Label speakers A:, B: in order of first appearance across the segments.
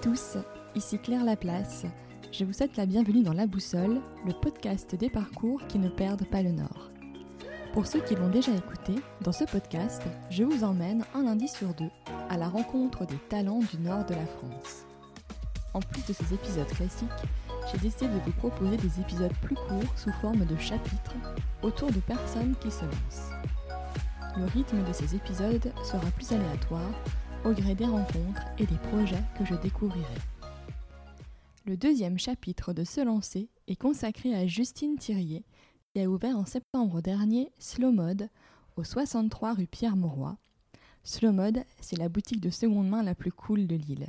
A: tous, ici Claire Laplace. Je vous souhaite la bienvenue dans La Boussole, le podcast des parcours qui ne perdent pas le nord. Pour ceux qui l'ont déjà écouté, dans ce podcast, je vous emmène un lundi sur deux à la rencontre des talents du nord de la France. En plus de ces épisodes classiques, j'ai décidé de vous proposer des épisodes plus courts sous forme de chapitres autour de personnes qui se lancent. Le rythme de ces épisodes sera plus aléatoire au gré des rencontres et des projets que je découvrirai. Le deuxième chapitre de Se lancer est consacré à Justine Thirier, qui a ouvert en septembre dernier Slow Mode au 63 rue Pierre-Mauroy. Slow Mode, c'est la boutique de seconde main la plus cool de l'île.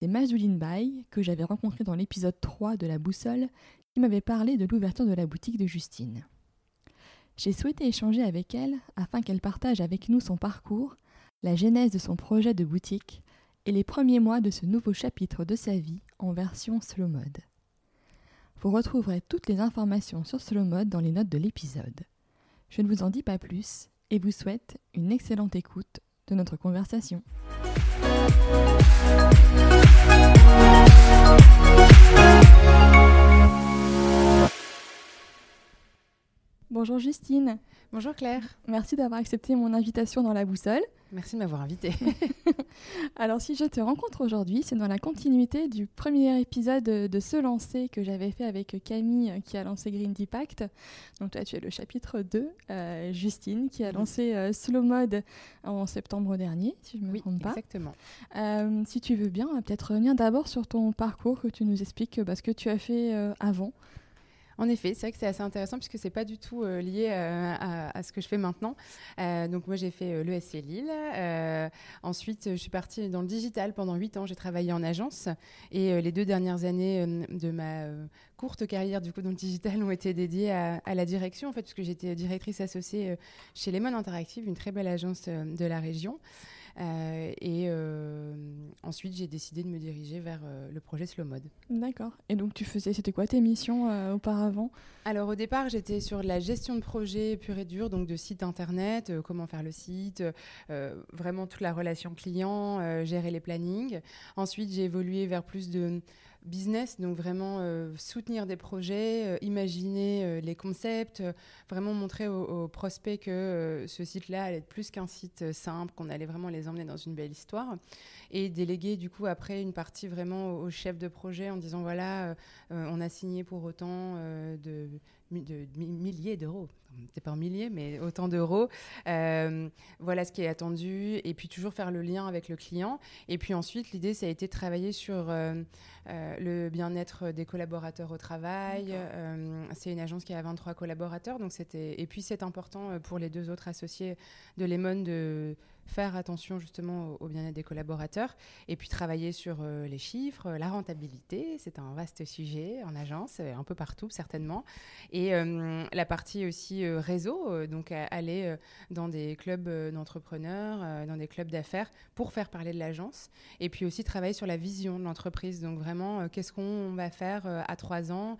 A: C'est Mazuline Bay, que j'avais rencontrée dans l'épisode 3 de La Boussole, qui m'avait parlé de l'ouverture de la boutique de Justine. J'ai souhaité échanger avec elle afin qu'elle partage avec nous son parcours la genèse de son projet de boutique et les premiers mois de ce nouveau chapitre de sa vie en version slow mode. Vous retrouverez toutes les informations sur slow mode dans les notes de l'épisode. Je ne vous en dis pas plus et vous souhaite une excellente écoute de notre conversation. Bonjour Justine.
B: Bonjour Claire.
A: Merci d'avoir accepté mon invitation dans la boussole.
B: Merci de m'avoir invitée.
A: Alors si je te rencontre aujourd'hui, c'est dans la continuité du premier épisode de Se lancer que j'avais fait avec Camille qui a lancé Green Deepact. Donc toi tu es le chapitre 2, euh, Justine qui a lancé euh, Slow Mode en septembre dernier, si je ne me trompe pas.
B: exactement.
A: Euh, si tu veux bien, peut-être revenir d'abord sur ton parcours, que tu nous expliques ce que tu as fait avant.
B: En effet, c'est vrai que c'est assez intéressant puisque c'est pas du tout euh, lié euh, à, ce que je fais maintenant. Euh, donc moi j'ai fait l'ESC Lille. ensuite je suis partie dans le digital pendant 8 ans. J'ai travaillé en agence et les deux dernières années de ma courte carrière du coup dans le digital ont été dédiées à, à la direction en fait puisque j'étais directrice associée chez Lemon Interactive, une très belle agence de la région. Euh, et euh, ensuite, j'ai décidé de me diriger vers euh, le projet Slow Mode.
A: D'accord. Et donc, tu faisais, c'était quoi tes missions auparavant?
B: Alors, au départ, j'étais sur la gestion de projet pur et dur, donc de site internet, comment faire le site, vraiment toute la relation client, gérer les plannings. Ensuite, j'ai évolué vers plus de business, donc vraiment euh, soutenir des projets, euh, imaginer euh, les concepts, vraiment montrer aux, prospects que ce site-là allait être plus qu'un site simple, qu'on allait vraiment les emmener dans une belle histoire, et déléguer du coup après une partie vraiment au, chef de projet en disant voilà, on a signé pour autant de de milliers d'euros. C'est pas en milliers, mais autant d'euros. Euh, voilà ce qui est attendu. Et puis toujours faire le lien avec le client. Et puis ensuite, l'idée, ça a été de travailler sur euh, euh, le bien-être des collaborateurs au travail. c'est une agence qui a 23 collaborateurs. Donc c'était... Et puis c'est important pour les deux autres associés de Lemon de faire attention justement au, bien-être des collaborateurs et puis travailler sur euh, les chiffres, la rentabilité, c'est un vaste sujet en agence, euh, un peu partout certainement, et euh, la partie aussi réseau, donc aller dans des clubs d'entrepreneurs, dans des clubs d'affaires pour faire parler de l'agence, et puis aussi travailler sur la vision de l'entreprise, donc vraiment qu'est-ce qu'on va faire à trois ans,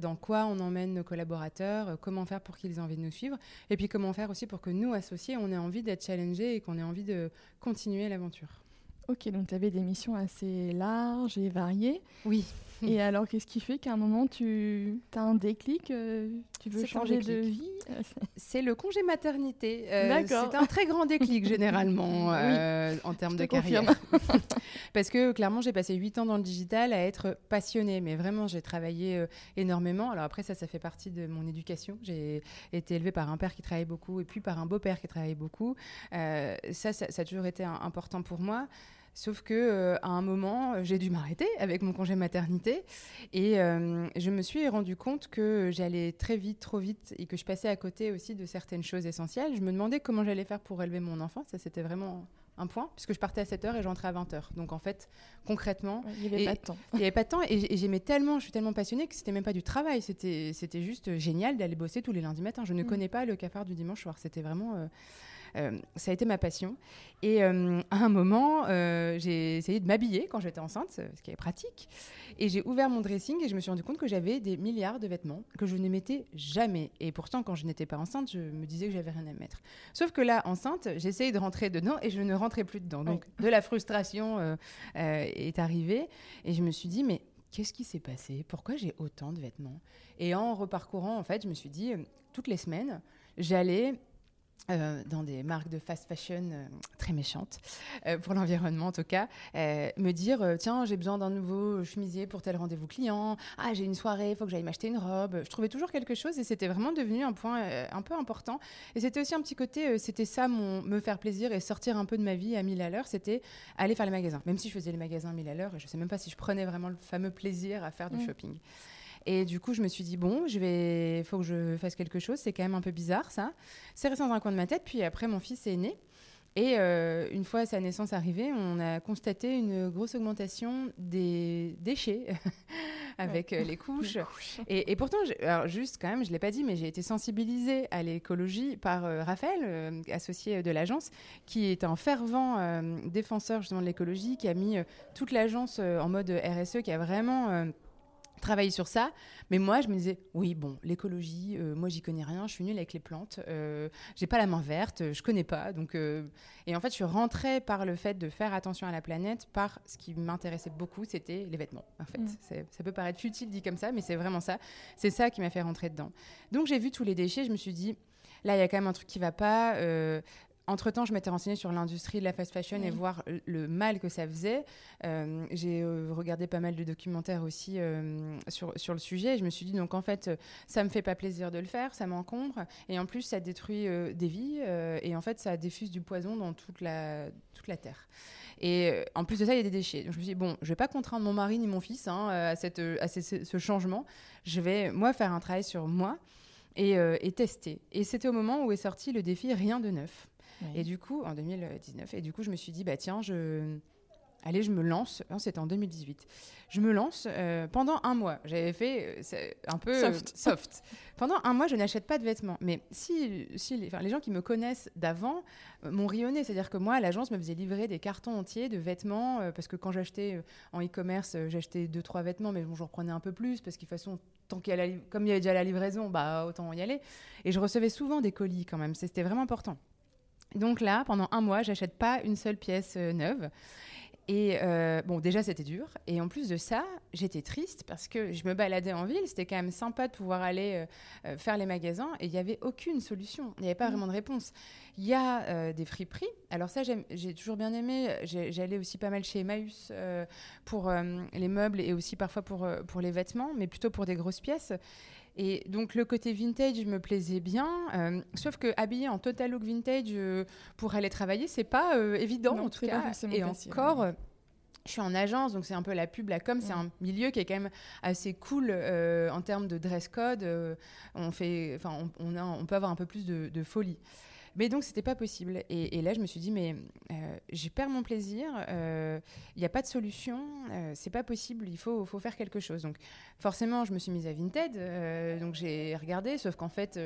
B: dans quoi on emmène nos collaborateurs, comment faire pour qu'ils aient envie de nous suivre, et puis comment faire aussi pour que nous, associés, on ait envie d'être challengés et qu'on on ait envie de continuer l'aventure.
A: Ok, donc tu avais des missions assez larges et variées.
B: Oui.
A: Et alors, qu'est-ce qui fait qu'à un moment, tu as un déclic euh, Tu veux changer de vie?
B: C'est le congé maternité. Euh, c'est un très grand déclic, généralement, euh, en termes de carrière. Parce que, clairement, j'ai passé 8 ans dans le digital à être passionnée. Mais vraiment, j'ai travaillé énormément. Alors après, ça, ça fait partie de mon éducation. J'ai été élevée par un père qui travaillait beaucoup et puis par un beau-père qui travaillait beaucoup. Ça, ça, ça, a toujours été important pour moi. Sauf que euh, à un moment, euh, j'ai dû m'arrêter avec mon congé maternité et euh, je me suis rendu compte que j'allais très vite, trop vite et que je passais à côté aussi de certaines choses essentielles. Je me demandais comment j'allais faire pour élever mon enfant. Ça, c'était vraiment un point, puisque je partais à 7h et j'entrais à 20h. Donc en fait, concrètement,
A: il n'y avait pas de temps.
B: Il n'y avait pas de temps et, j'aimais tellement, je suis tellement passionnée que c'était même pas du travail, c'était juste génial d'aller bosser tous les lundis matins. Je ne mm. connais pas le cafard du dimanche soir, c'était vraiment ça a été ma passion. Et à un moment, j'ai essayé de m'habiller quand j'étais enceinte, ce qui est pratique. Et j'ai ouvert mon dressing et je me suis rendu compte que j'avais des milliards de vêtements que je ne mettais jamais. Et pourtant, quand je n'étais pas enceinte, je me disais que j'avais rien à mettre. Sauf que là, enceinte, j'essayais de rentrer dedans et je ne rentrais plus dedans. Donc, de la frustration est arrivée. Et je me suis dit, mais qu'est-ce qui s'est passé? Pourquoi j'ai autant de vêtements? Et en reparcourant, en fait, je me suis dit, euh, toutes les semaines, j'allais euh, dans des marques de fast fashion euh, très méchantes, pour l'environnement en tout cas, me dire tiens, j'ai besoin d'un nouveau chemisier pour tel rendez-vous client, ah, j'ai une soirée, il faut que j'aille m'acheter une robe. Je trouvais toujours quelque chose et c'était vraiment devenu un point un peu important. Et c'était aussi un petit côté, c'était ça, mon, me faire plaisir et sortir un peu de ma vie à 1000 à l'heure, c'était aller faire les magasins. Même si je faisais les magasins à 1000 à l'heure, je ne sais même pas si je prenais vraiment le fameux plaisir à faire du mm. shopping. Et du coup, je me suis dit, bon, je vais, faut que je fasse quelque chose. C'est quand même un peu bizarre, ça. C'est resté dans un coin de ma tête. Puis après, mon fils est né. Et euh, une fois sa naissance arrivée, on a constaté une grosse augmentation des déchets avec euh, les couches. Et, pourtant, alors juste quand même, je ne l'ai pas dit, mais j'ai été sensibilisée à l'écologie par euh, Raphaël, associé de l'agence, qui est un fervent défenseur justement de l'écologie, qui a mis toute l'agence en mode RSE, qui a vraiment travailler sur ça. Mais moi, je me disais, oui, bon, l'écologie, euh, moi, j'y connais rien, je suis nulle avec les plantes, euh, j'ai pas la main verte, je connais pas. Donc, euh, Et en fait, je suis rentrée par le fait de faire attention à la planète, par ce qui m'intéressait beaucoup, c'était les vêtements, en fait. Mm. Ça peut paraître futile dit comme ça, mais c'est vraiment ça. C'est ça qui m'a fait rentrer dedans. Donc, j'ai vu tous les déchets, je me suis dit, là, il y a quand même un truc qui va pas. Euh, entre-temps, je m'étais renseignée sur l'industrie de la fast fashion et voir le mal que ça faisait. Euh, j'ai euh, regardé pas mal de documentaires aussi euh, sur, sur le sujet. Et je me suis dit, donc en fait, ça me fait pas plaisir de le faire, ça m'encombre. Et en plus, ça détruit des vies. et en fait, ça diffuse du poison dans toute la, toute la terre. Et en plus de ça, il y a des déchets. Donc je me suis dit, bon, je vais pas contraindre mon mari ni mon fils hein, à, cette, à ce, changement. Je vais, moi, faire un travail sur moi. Et, et, tester. Et c'était au moment où est sorti le défi Rien de neuf. Et du coup, en 2019, et du coup, je me suis dit, bah tiens, je. Allez, je me lance. C'était en 2018. Je me lance euh, pendant un mois. J'avais fait euh, un peu soft. pendant un mois, je n'achète pas de vêtements. Mais si, si les, les gens qui me connaissent d'avant euh, m'ont rionné, c'est-à-dire que moi, l'agence me faisait livrer des cartons entiers de vêtements parce que quand j'achetais en e-commerce, j'achetais deux trois vêtements, mais bon, j'en reprenais un peu plus parce qu'il façon tant qu'il comme il y avait déjà la livraison, bah autant y aller. Et je recevais souvent des colis quand même. C'était vraiment important. Donc là, pendant un mois, j'achète pas une seule pièce euh, neuve. Et euh, bon, déjà, c'était dur. Et en plus de ça, j'étais triste parce que je me baladais en ville. C'était quand même sympa de pouvoir aller euh, faire les magasins. Et il n'y avait aucune solution. Il n'y avait pas mmh. vraiment de réponse. Il y a des friperies. Alors ça, j'ai toujours bien aimé. J'allais aussi pas mal chez Emmaüs pour les meubles et aussi parfois pour, pour les vêtements, mais plutôt pour des grosses pièces. Et donc le côté vintage me plaisait bien, euh, sauf que habiller en total look vintage euh, pour aller travailler, c'est pas euh, évident en tout cas. Et encore. Je suis en agence, donc c'est un peu la pub, la com. C'est un milieu qui est quand même assez cool en termes de dress code. on, fait, on, on, on, peut avoir un peu plus de, de folie. Mais donc, c'était pas possible. Et, là, je me suis dit, mais euh, j'ai perds mon plaisir, il euh, n'y a pas de solution, euh, c'est pas possible, il faut, faut faire quelque chose. Donc, forcément, je me suis mise à Vinted, donc j'ai regardé, sauf qu'en fait,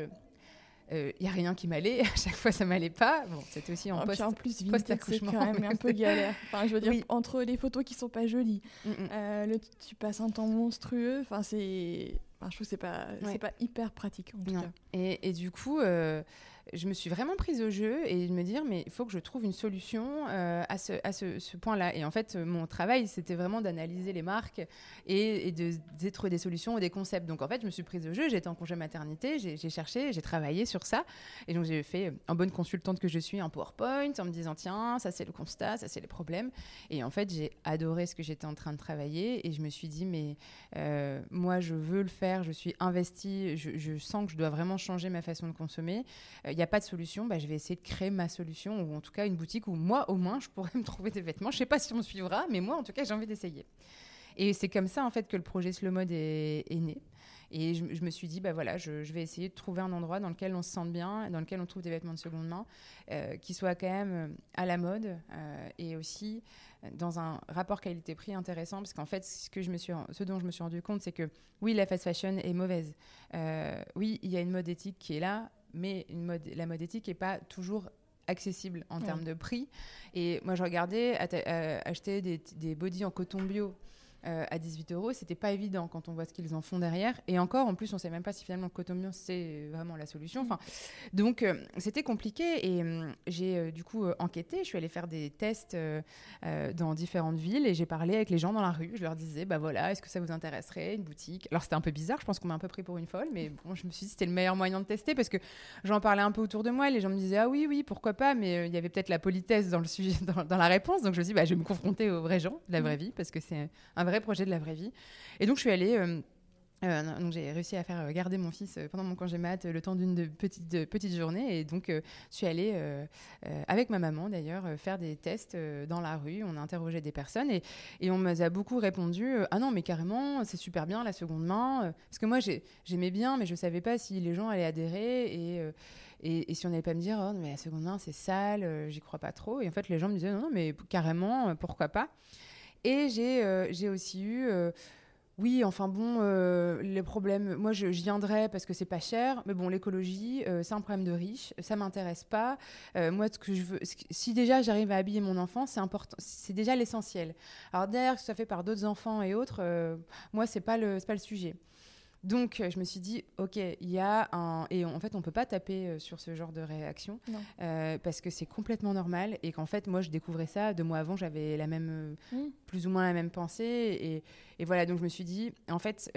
B: il n'y a rien qui m'allait. À chaque fois, ça m'allait pas. Bon, c'était aussi en, post,
A: en plus, Vinted, c'est quand même un peu galère. Enfin, je veux dire, entre les photos qui sont pas jolies, mm, mm. le, tu passes un temps monstrueux. Enfin, c'est, enfin, je trouve que c'est pas, c'est pas hyper pratique en tout cas.
B: Et, et, du coup je me suis vraiment prise au jeu et de me dire, mais il faut que je trouve une solution euh, à ce, à ce, point-là. Et en fait, mon travail, c'était vraiment d'analyser les marques et, et de, trouver des solutions et des concepts. Donc en fait, je me suis prise au jeu, j'étais en congé maternité, j'ai cherché, j'ai travaillé sur ça. Et donc j'ai fait, en bonne consultante que je suis, un PowerPoint en me disant, tiens, ça c'est le constat, ça c'est les problèmes. Et en fait, j'ai adoré ce que j'étais en train de travailler et je me suis dit, mais euh, moi, je veux le faire, je suis investie, je, sens que je dois vraiment changer ma façon de consommer. Euh, il n'y a pas de solution, bah, je vais essayer de créer ma solution, ou en tout cas une boutique où moi, au moins, je pourrais me trouver des vêtements. Je ne sais pas si on me suivra, mais moi, en tout cas, j'ai envie d'essayer. Et c'est comme ça, en fait, que le projet Slow Mode est, né. Et je, me suis dit, bah voilà, je, vais essayer de trouver un endroit dans lequel on se sente bien, dans lequel on trouve des vêtements de seconde main, euh, qui soient quand même euh, à la mode euh, et aussi dans un rapport qualité-prix intéressant. Parce qu'en fait, ce, que je me suis, ce dont je me suis rendu compte, c'est que oui, la fast fashion est mauvaise. oui, il y a une mode éthique qui est là, mais une mode, la mode éthique n'est pas toujours accessible en termes de prix. Et moi, je regardais acheter des, des bodys en coton bio euh, à 18 euros. C'était pas évident quand on voit ce qu'ils en font derrière. Et encore, en plus, on sait même pas si finalement Cotomion c'est vraiment la solution. Enfin, donc euh, c'était compliqué et euh, j'ai du coup enquêté. Je suis allée faire des tests dans différentes villes et j'ai parlé avec les gens dans la rue. Je leur disais, bah voilà, est-ce que ça vous intéresserait une boutique? Alors c'était un peu bizarre. Je pense qu'on m'a un peu pris pour une folle, mais bon, je me suis dit c'était le meilleur moyen de tester parce que j'en parlais un peu autour de moi. Et les gens me disaient ah oui oui pourquoi pas, mais il y avait peut-être la politesse dans le sujet, dans, la réponse. Donc je me suis dit bah, je vais me confronter aux vrais gens de la vraie vie parce que c'est un vrai projet de la vraie vie. Et donc, je suis allée. Euh, euh, donc j'ai réussi à faire euh, garder mon fils pendant mon congé mat le temps d'une petite, petite journée et donc je suis allée avec ma maman d'ailleurs faire des tests dans la rue. On a interrogé des personnes et, et on m'a beaucoup répondu ah non mais carrément c'est super bien la seconde main parce que moi j'aimais bien mais je savais pas si les gens allaient adhérer et et, si on n'allait pas me dire, oh, mais la seconde main, c'est sale, j'y crois pas trop. Et en fait, les gens me disaient, non, non mais carrément, pourquoi pas? Et j'ai euh, j'ai aussi eu euh, oui, enfin bon, euh, les problèmes. Moi, je, viendrais parce que c'est pas cher, mais bon, l'écologie, c'est un problème de riche. Ça m'intéresse pas. moi, ce que je veux, si déjà j'arrive à habiller mon enfant, c'est important. C'est déjà l'essentiel. Alors derrière, ça fait par d'autres enfants et autres, moi, c'est pas le, pas le sujet. Donc, euh, je me suis dit, OK, il y a un. Et en fait, on ne peut pas taper euh, sur ce genre de réaction euh, parce que c'est complètement normal et qu'en fait, moi, je découvrais ça. Deux mois avant, j'avais la même. Mm. plus ou moins la même pensée. Et, voilà, donc je me suis dit, en fait.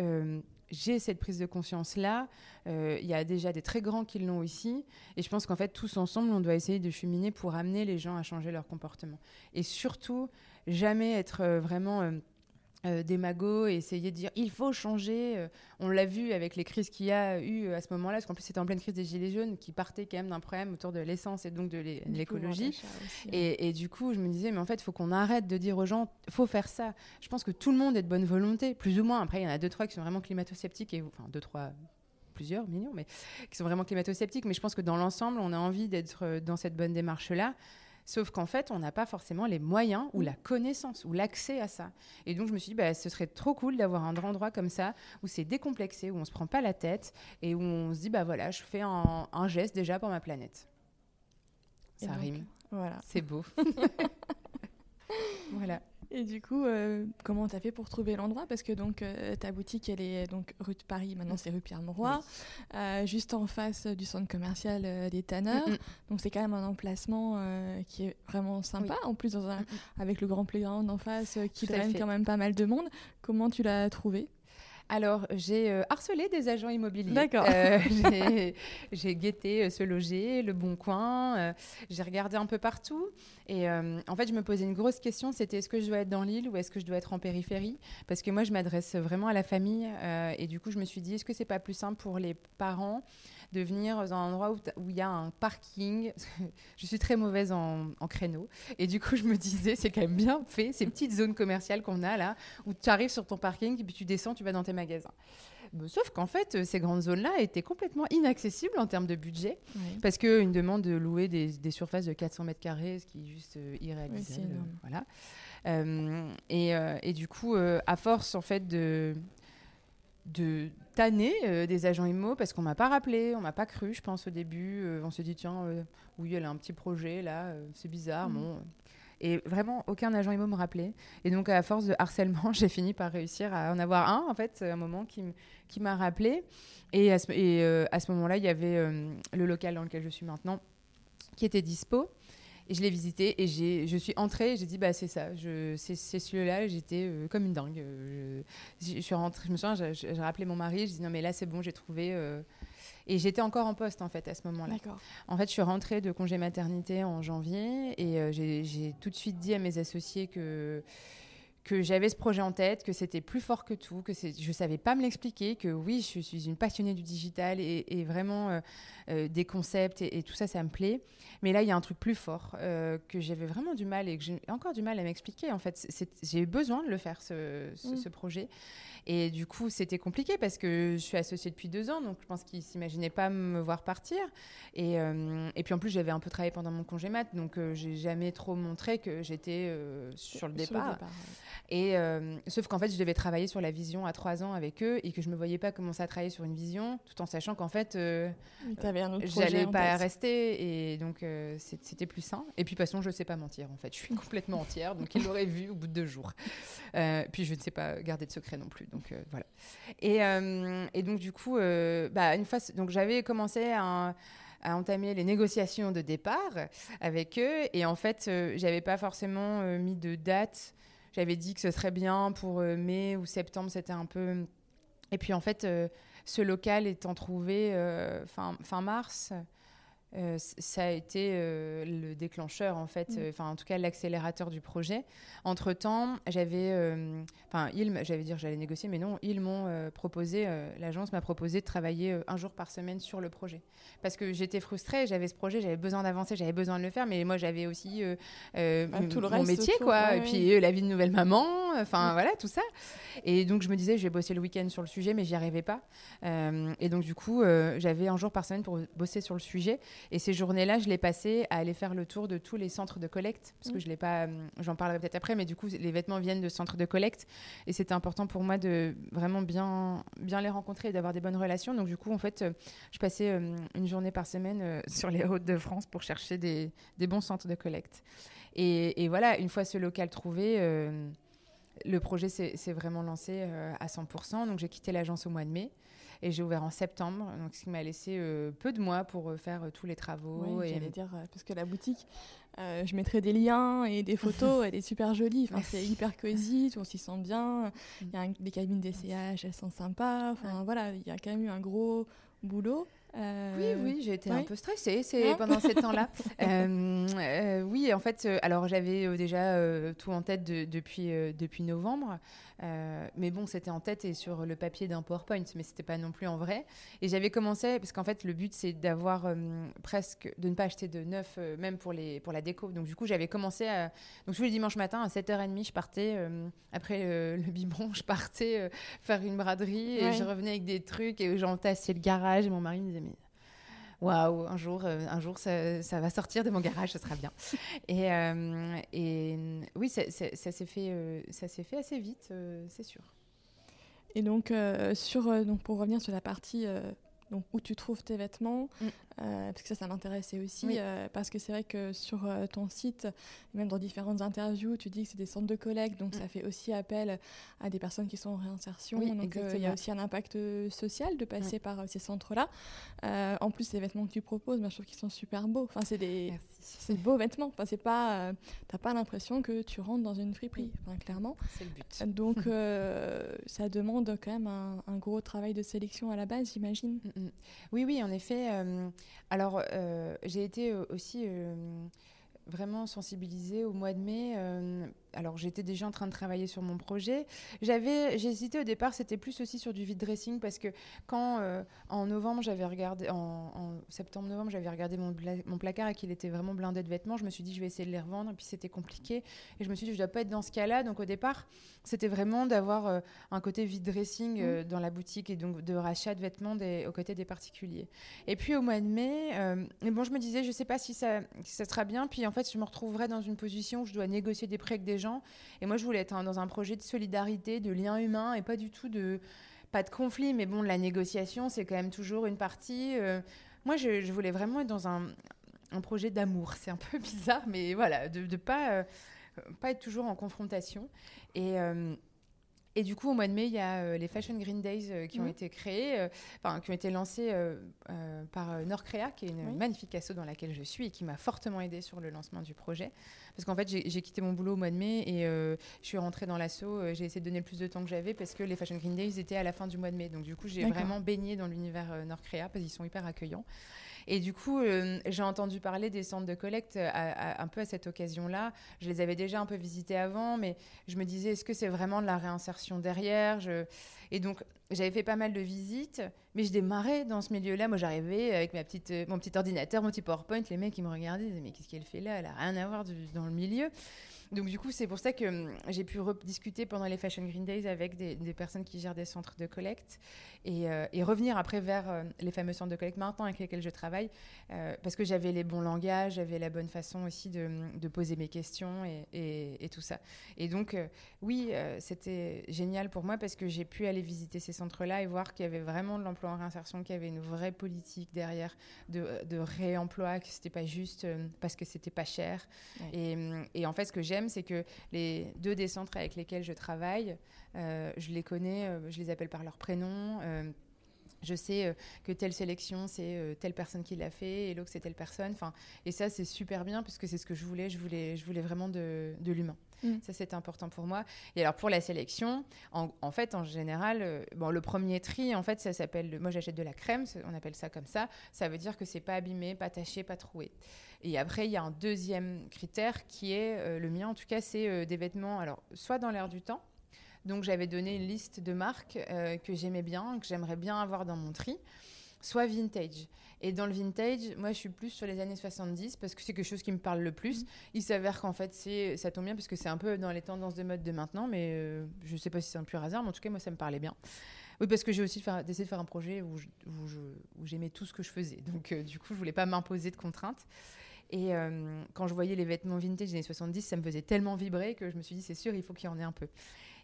B: j'ai cette prise de conscience là. Il y a déjà des très grands qui l'ont ici, et je pense qu'en fait tous ensemble, on doit essayer de cheminer pour amener les gens à changer leur comportement. Et surtout, jamais être vraiment euh, des magots et essayer de dire il faut changer. Euh, on l'a vu avec les crises qu'il y a eu euh, à ce moment-là, parce qu'en plus c'était en pleine crise des Gilets jaunes qui partait quand même d'un problème autour de l'essence et donc de l'écologie. Et, du coup, je me disais, mais en fait, il faut qu'on arrête de dire aux gens faut faire ça. Je pense que tout le monde est de bonne volonté, plus ou moins. Après, il y en a deux, trois qui sont vraiment climato-sceptiques, et, enfin, deux, trois plusieurs millions, mais qui sont vraiment climato-sceptiques. Mais je pense que dans l'ensemble, on a envie d'être dans cette bonne démarche-là. Sauf qu'en fait, on n'a pas forcément les moyens ou la connaissance ou l'accès à ça. Et donc, je me suis dit, bah, ce serait trop cool d'avoir un endroit comme ça où c'est décomplexé, où on se prend pas la tête et où on se dit, bah voilà, je fais un, geste déjà pour ma planète. Ça rime. Voilà. C'est beau.
A: voilà. Et du coup, euh, comment tu as fait pour trouver l'endroit? Parce que donc euh, ta boutique, elle est donc rue de Paris, maintenant c'est rue Pierre-Mauroy, euh, juste en face du centre commercial des Tanneurs. Mm, mm. Donc c'est quand même un emplacement qui est vraiment sympa. En plus, dans un, mm, avec le grand playground en face qui draine quand même pas mal de monde. Comment tu l'as trouvé?
B: Alors, j'ai euh, harcelé des agents immobiliers.
A: D'accord. Euh,
B: j'ai guetté euh, ce loger, le bon coin. j'ai regardé un peu partout. Et en fait, je me posais une grosse question c'était est-ce que je dois être dans l'île ou est-ce que je dois être en périphérie? Parce que moi, je m'adresse vraiment à la famille. et du coup, je me suis dit est-ce que c'est pas plus simple pour les parents de venir dans un endroit où il y a un parking. je suis très mauvaise en, créneau. Et du coup, je me disais, c'est quand même bien fait, ces petites zones commerciales qu'on a là, où tu arrives sur ton parking et puis tu descends, tu vas dans tes magasins. Sauf qu'en fait, euh, ces grandes zones-là étaient complètement inaccessibles en termes de budget, parce qu'une demande de louer des, surfaces de 400 mètres carrés, ce qui est juste euh, irréalisable. voilà. Euh, et, et, du coup, à force en fait de, de tanner euh, des agents IMO parce qu'on m'a pas rappelé, on m'a pas cru, je pense au début. Euh, on s'est dit tiens, euh, oui, elle a un petit projet là, c'est bizarre, mm. bon. Et vraiment, aucun agent IMO me rappelait. Et donc, à force de harcèlement, j'ai fini par réussir à en avoir un, en fait, un moment qui, qui m'a rappelé. Et à ce, et, à ce moment-là, il y avait le local dans lequel je suis maintenant qui était dispo. Et je l'ai visité et je suis entrée et j'ai dit, bah, c'est ça, c'est celui-là. J'étais euh, comme une dingue. Euh, je, suis rentrée, je me souviens, j'ai rappelé mon mari, je dit, non, mais là, c'est bon, j'ai trouvé. Euh. Et j'étais encore en poste, en fait, à ce moment-là. En fait, je suis rentrée de congé maternité en janvier et j'ai tout de suite dit à mes associés que que j'avais ce projet en tête, que c'était plus fort que tout, que je ne savais pas me l'expliquer, que oui, je suis une passionnée du digital et, vraiment euh, euh, des concepts et, tout ça, ça me plaît. Mais là, il y a un truc plus fort euh, que j'avais vraiment du mal et que j'ai encore du mal à m'expliquer. En fait, j'ai eu besoin de le faire, ce, ce mm. projet. Et du coup, c'était compliqué parce que je suis associée depuis deux ans, donc je pense qu'ils s'imaginaient pas me voir partir. Et, et puis en plus, j'avais un peu travaillé pendant mon congé mat, donc je j'ai jamais trop montré que j'étais euh, sur le départ. Et sauf qu'en fait, je devais travailler sur la vision à trois ans avec eux et que je me voyais pas commencer à travailler sur une vision, tout en sachant qu'en fait, j'allais pas rester et donc c'était plus sain. Et puis, de toute façon, je sais pas mentir. En fait, je suis complètement entière, donc ils l'auraient vu au bout de deux jours. puis, je ne sais pas garder de secret non plus, donc voilà. Et, et, donc, du coup, bah, une fois, donc j'avais commencé à à entamer les négociations de départ avec eux. Et en fait, euh, j'avais pas forcément euh, mis de date. J'avais dit que ce serait bien pour euh, mai ou septembre, c'était un peu. Et puis en fait, ce local étant trouvé fin, fin mars, euh, ça a été euh, le déclencheur en fait, mm. euh, enfin en tout cas l'accélérateur du projet. Entre temps, j'avais, enfin ils, j'allais dire j'allais négocier, mais non, ils m'ont proposé, l'agence m'a proposé de travailler un jour par semaine sur le projet, parce que j'étais frustrée, j'avais ce projet, j'avais besoin d'avancer, j'avais besoin de le faire, mais moi j'avais aussi tout le mon métier quoi, et puis la vie de nouvelle maman, enfin mm. voilà tout ça. Et donc je me disais je vais bosser le week-end sur le sujet, mais j'y arrivais pas. et donc du coup j'avais un jour par semaine pour bosser sur le sujet. Et ces journées-là, je les passais à aller faire le tour de tous les centres de collecte, parce que mm. je l'ai pas, euh, j'en parlerai peut-être après, mais du coup, les vêtements viennent de centres de collecte, et c'était important pour moi de vraiment bien, bien les rencontrer et d'avoir des bonnes relations. Donc du coup, en fait, euh, je passais euh, une journée par semaine sur les routes de France pour chercher des, des bons centres de collecte. Et, et, voilà, une fois ce local trouvé le projet s'est vraiment lancé à 100%. Donc j'ai quitté l'agence au mois de mai. Et j'ai ouvert en septembre, donc ce qui m'a laissé euh, peu de mois pour euh, faire euh, tous les travaux.
A: Oui, et... j'allais dire, parce que la boutique, je mettrai des liens et des photos, elle est super jolie. Enfin, c'est hyper cosy, on s'y sent bien. Il y a des cabines d'essayage, elles sont sympas. Enfin, voilà, il y a quand même eu un gros boulot.
B: Oui, oui, j'ai été un peu stressée hein pendant ces temps-là. oui, en fait, alors j'avais déjà tout en tête depuis, depuis novembre. Euh, mais bon, c'était en tête et sur le papier d'un PowerPoint, mais c'était pas non plus en vrai. Et j'avais commencé, parce qu'en fait, le but, c'est d'avoir euh, presque, de ne pas acheter de neuf, euh, même pour, les, pour la déco. Donc, du coup, j'avais commencé à. Donc, tous les dimanches matin, à 7h30, je partais, après le biberon, je partais faire une braderie et je revenais avec des trucs et j'entassais le garage. Et mon mari me disait, mais waouh, un jour, euh, un jour ça, ça, va sortir de mon garage, ce sera bien. Et, euh, et oui, ça, ça s'est fait, euh, ça s'est fait assez vite, c'est sûr.
A: Et donc, sur, donc, pour revenir sur la partie donc où tu trouves tes vêtements, mm. Euh, parce que ça, ça m'intéressait aussi, euh, parce que c'est vrai que sur euh, ton site, même dans différentes interviews, tu dis que c'est des centres de collecte, donc mm. ça fait aussi appel à des personnes qui sont en réinsertion, donc il y a aussi un impact social de passer par ces centres-là. en plus, les vêtements que tu proposes, moi, je trouve qu'ils sont super beaux. Enfin, c'est des, c'est beaux vêtements. Enfin, c'est pas, t'as pas l'impression que tu rentres dans une friperie, enfin, clairement.
B: C'est le but.
A: Donc, ça demande quand même un, un, gros travail de sélection à la base, j'imagine.
B: Mm, oui, oui, en effet. Euh, alors, euh, j'ai été euh, aussi vraiment sensibilisée au mois de mai alors j'étais déjà en train de travailler sur mon projet. J'avais, j'hésitais au départ, c'était plus aussi sur du vide dressing parce que quand euh, en novembre j'avais regardé, en, septembre-novembre j'avais regardé mon, mon placard et qu'il était vraiment blindé de vêtements, je me suis dit je vais essayer de les revendre et puis c'était compliqué et je me suis dit je dois pas être dans ce cas-là. Donc au départ c'était vraiment d'avoir euh, un côté vide dressing euh, mmh. dans la boutique et donc de rachat de vêtements des, aux côtés des particuliers. Et puis au mois de mai, bon je me disais je sais pas si ça, si ça sera bien, puis en fait je me retrouverais dans une position où je dois négocier des prêts avec des Et moi, je voulais être dans un projet de solidarité, de lien humain et pas du tout de. Pas de conflit, mais bon, la négociation, c'est quand même toujours une partie. Euh, moi, je, voulais vraiment être dans un, un projet d'amour. C'est un peu bizarre, mais voilà, de ne pas, euh, pas être toujours en confrontation. Et. Euh, et du coup, au mois de mai, il y a euh, les Fashion Green Days euh, qui ont mmh. été créés, euh, qui ont été lancés par Nordcrea, qui est une magnifique asso dans laquelle je suis et qui m'a fortement aidée sur le lancement du projet. Parce qu'en fait, j'ai quitté mon boulot au mois de mai et je suis rentrée dans l'asso. j'ai essayé de donner le plus de temps que j'avais parce que les Fashion Green Days étaient à la fin du mois de mai. Donc, du coup, j'ai vraiment baigné dans l'univers Nordcrea parce qu'ils sont hyper accueillants. Et du coup, euh, j'ai entendu parler des centres de collecte euh, un peu à cette occasion-là. Je les avais déjà un peu visités avant, mais je me disais, est-ce que c'est vraiment de la réinsertion derrière? Et donc, j'avais fait pas mal de visites. mais je démarrais dans ce milieu-là. Moi, j'arrivais avec petite, mon petit ordinateur, mon petit PowerPoint. Les mecs, ils me regardaient, ils disaient, mais qu'est-ce qu'elle fait là? Elle a rien à voir dans le milieu. Donc du coup, c'est pour ça que hum, j'ai pu discuter pendant les Fashion Green Days avec des, personnes qui gèrent des centres de collecte et, euh, revenir après vers euh, les fameux centres de collecte maintenant avec lesquels je travaille euh, parce que j'avais les bons langages, j'avais la bonne façon aussi de, poser mes questions et, tout ça. Et donc oui, c'était génial pour moi parce que j'ai pu aller visiter ces centres-là et voir qu'il y avait vraiment de l'emploi en réinsertion, qu'il y avait une vraie politique derrière de, réemploi, que c'était pas juste parce que c'était pas cher. Et, et en fait, ce que j'aime c'est que les deux des centres avec lesquels je travaille, euh, je les connais, euh, je les appelle par leur prénom. Euh, je sais que telle sélection, c'est telle personne qui l'a fait, et l'autre, c'est telle personne. Enfin, et ça, c'est super bien, puisque c'est ce que je voulais. Je voulais, je voulais vraiment de, l'humain. Mm. Ça, c'est important pour moi. Et alors, pour la sélection, en, fait, en général, bon, le premier tri, en fait, ça s'appelle. Moi, j'achète de la crème, on appelle ça comme ça. Ça veut dire que c'est pas abîmé, pas taché, pas troué. Et après, il y a un deuxième critère qui est, euh, le mien en tout cas, c'est euh, des vêtements, alors soit dans l'air du temps, donc j'avais donné une liste de marques euh, que j'aimais bien, que j'aimerais bien avoir dans mon tri, soit vintage. Et dans le vintage, moi je suis plus sur les années 70 parce que c'est quelque chose qui me parle le plus. Mmh. Il s'avère qu'en fait c'est, ça tombe bien parce que c'est un peu dans les tendances de mode de maintenant, mais je ne sais pas si c'est un pur hasard, mais en tout cas moi ça me parlait bien. Oui, parce que j'ai aussi décidé de faire un projet où, j'aimais tout ce que je faisais. Donc du coup je voulais pas m'imposer de contraintes. Et euh, quand je voyais les vêtements vintage des années 70, ça me faisait tellement vibrer que je me suis dit, c'est sûr, il faut qu'il y en ait un peu.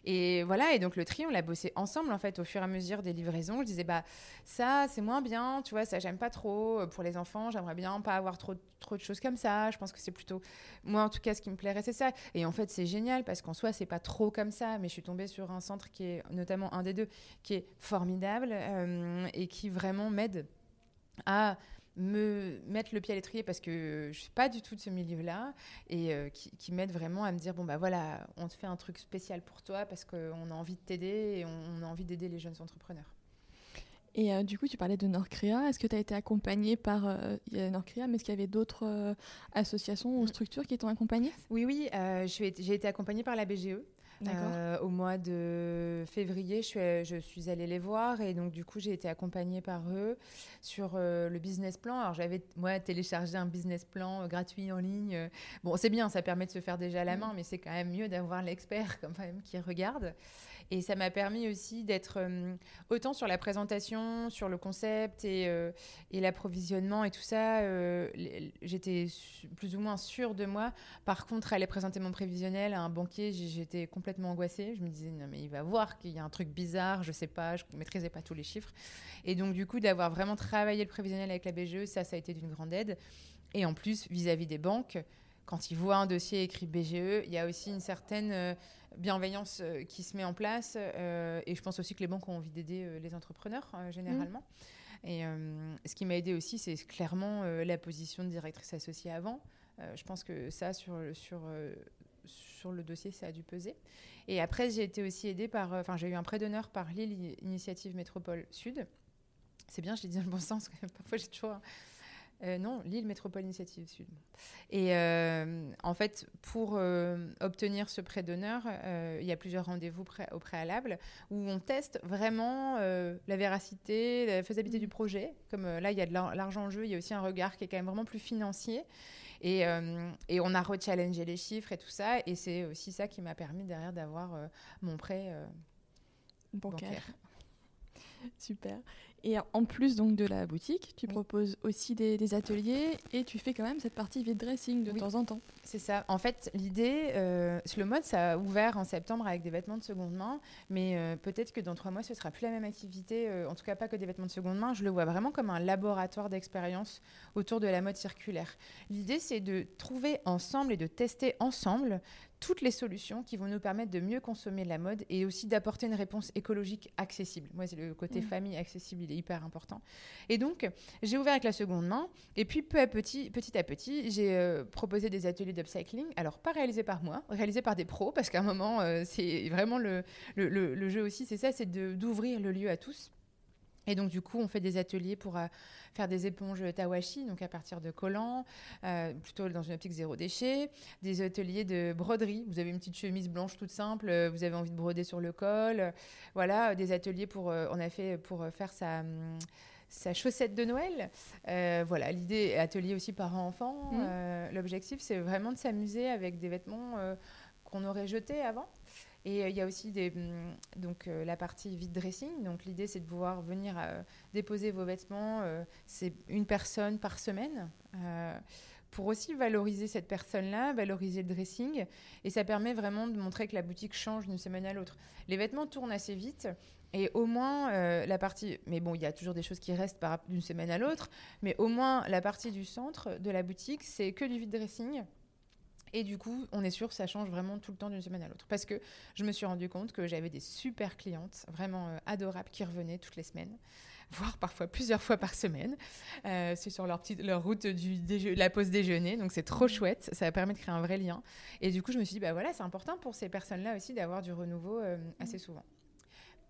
B: Et voilà, et donc le tri, on l'a bossé ensemble en fait au fur et à mesure des livraisons. Je disais bah ça c'est moins bien, tu vois, ça j'aime pas trop. Pour les enfants, j'aimerais bien pas avoir trop trop de choses comme ça. Je pense que c'est plutôt moi en tout cas ce qui me plairait c'est ça. Et en fait c'est génial parce qu'en soi c'est pas trop comme ça, mais je suis tombée sur un centre qui est notamment un des deux qui est formidable euh, et qui vraiment m'aide à me mettre le pied à l'étrier parce que je suis pas du tout de ce milieu-là et euh, qui, m'aide vraiment à me dire bon bah voilà on te fait un truc spécial pour toi parce qu'on a envie de t'aider et on, a envie d'aider les jeunes entrepreneurs.
A: Et euh, du coup, tu parlais de Nordcrea. Est-ce que tu as été accompagnée par euh, Nordcrea, mais est-ce qu'il y avait d'autres associations ou mm. structures qui t'ont accompagnée?
B: Oui, oui. j'ai été accompagnée par la BGE. Euh, au mois de février, je suis, je suis, allée les voir et donc du coup j'ai été accompagnée par eux sur euh, le business plan. Alors j'avais moi téléchargé un business plan euh, gratuit en ligne. Bon c'est bien, ça permet de se faire déjà à la mm. main, mais c'est quand même mieux d'avoir l'expert quand même qui regarde. Et ça m'a permis aussi d'être autant sur la présentation, sur le concept et, et l'approvisionnement et tout ça. j'étais plus ou moins sûre de moi. Par contre, aller présenter mon prévisionnel à un banquier, j'étais complètement angoissée. Je me disais, non, mais il va voir qu'il y a un truc bizarre, je sais pas, je ne maîtrisais pas tous les chiffres. Et donc, du coup, d'avoir vraiment travaillé le prévisionnel avec la BGE, ça, ça a été d'une grande aide. Et en plus, vis-à-vis des banques, quand ils voient un dossier écrit BGE, il y a aussi une certaine euh, bienveillance euh, qui se met en place. Euh, et je pense aussi que les banques ont envie d'aider les entrepreneurs, généralement. Mmh. Et ce qui m'a aidé aussi, c'est clairement la position de directrice associée avant. je pense que ça, sur, sur sur le dossier, ça a dû peser. Et après, j'ai été aussi aidée par, euh, enfin, j'ai eu un prêt d'honneur par Lille Initiative Métropole Sud. C'est bien, je l'ai dit dans le bon sens, parfois j'ai toujours. Euh, non, Lille Métropole Initiative Sud. Et euh, en fait, pour obtenir ce prêt d'honneur, il y a plusieurs rendez-vous au préalable où on teste vraiment la véracité, la faisabilité du projet. Comme là, il y a de l'argent en jeu, il y a aussi un regard qui est quand même vraiment plus financier. Et, euh, et on a rechallengé les chiffres et tout ça. Et c'est aussi ça qui m'a permis derrière d'avoir euh, mon prêt euh, bancaire.
A: Super. Et en plus donc de la boutique, tu proposes aussi des, ateliers et tu fais quand même cette partie vide dressing de temps en temps.
B: C'est ça. En fait, l'idée, euh, le mode, ça a ouvert en septembre avec des vêtements de seconde main, mais euh, peut-être que dans trois mois, ce sera plus la même activité. Euh, en tout cas, pas que des vêtements de seconde main. Je le vois vraiment comme un laboratoire d'expérience autour de la mode circulaire. L'idée, c'est de trouver ensemble et de tester ensemble toutes les solutions qui vont nous permettre de mieux consommer la mode et aussi d'apporter une réponse écologique accessible. Moi, c'est le côté mmh. famille accessible, il est hyper important. Et donc, j'ai ouvert avec la seconde main et puis peu à petit, petit à petit, j'ai euh, proposé des ateliers d'upcycling. Alors, pas réalisés par moi, réalisés par des pros parce qu'à un moment, euh, c'est vraiment le, le, le, jeu aussi, c'est ça, c'est d'ouvrir le lieu à tous. Et donc, du coup, on fait des ateliers pour euh, faire des éponges tawashi, donc à partir de collants, euh, plutôt dans une optique zéro déchet. Des ateliers de broderie. Vous avez une petite chemise blanche toute simple, euh, vous avez envie de broder sur le col. voilà, des ateliers pour. on a fait pour faire sa. Hum, sa chaussette de Noël. voilà, l'idée, atelier aussi parents-enfants. Mmh. L'objectif, c'est vraiment de s'amuser avec des vêtements qu'on aurait jetés avant. Et euh, il y a aussi mm, donc, euh, la partie vide dressing. Donc l'idée, c'est de pouvoir venir euh, déposer vos vêtements. c'est une personne par semaine pour aussi valoriser cette personne-là, valoriser le dressing. Et ça permet vraiment de montrer que la boutique change d'une semaine à l'autre. Les vêtements tournent assez vite. Et au moins, la partie. Mais bon, il y a toujours des choses qui restent d'une semaine à l'autre. Mais au moins, la partie du centre de la boutique, c'est que du vide dressing. Et du coup, on est sûr que ça change vraiment tout le temps d'une semaine à l'autre. Parce que je me suis rendu compte que j'avais des super clientes, vraiment euh, adorables, qui revenaient toutes les semaines, voire parfois plusieurs fois par semaine. Euh, c'est sur leur, petite, leur route du la pause déjeuner. Donc c'est trop mmh. chouette. Ça permet de créer un vrai lien. Et du coup, je me suis dit, bah voilà, c'est important pour ces personnes-là aussi d'avoir du renouveau euh, assez mmh. souvent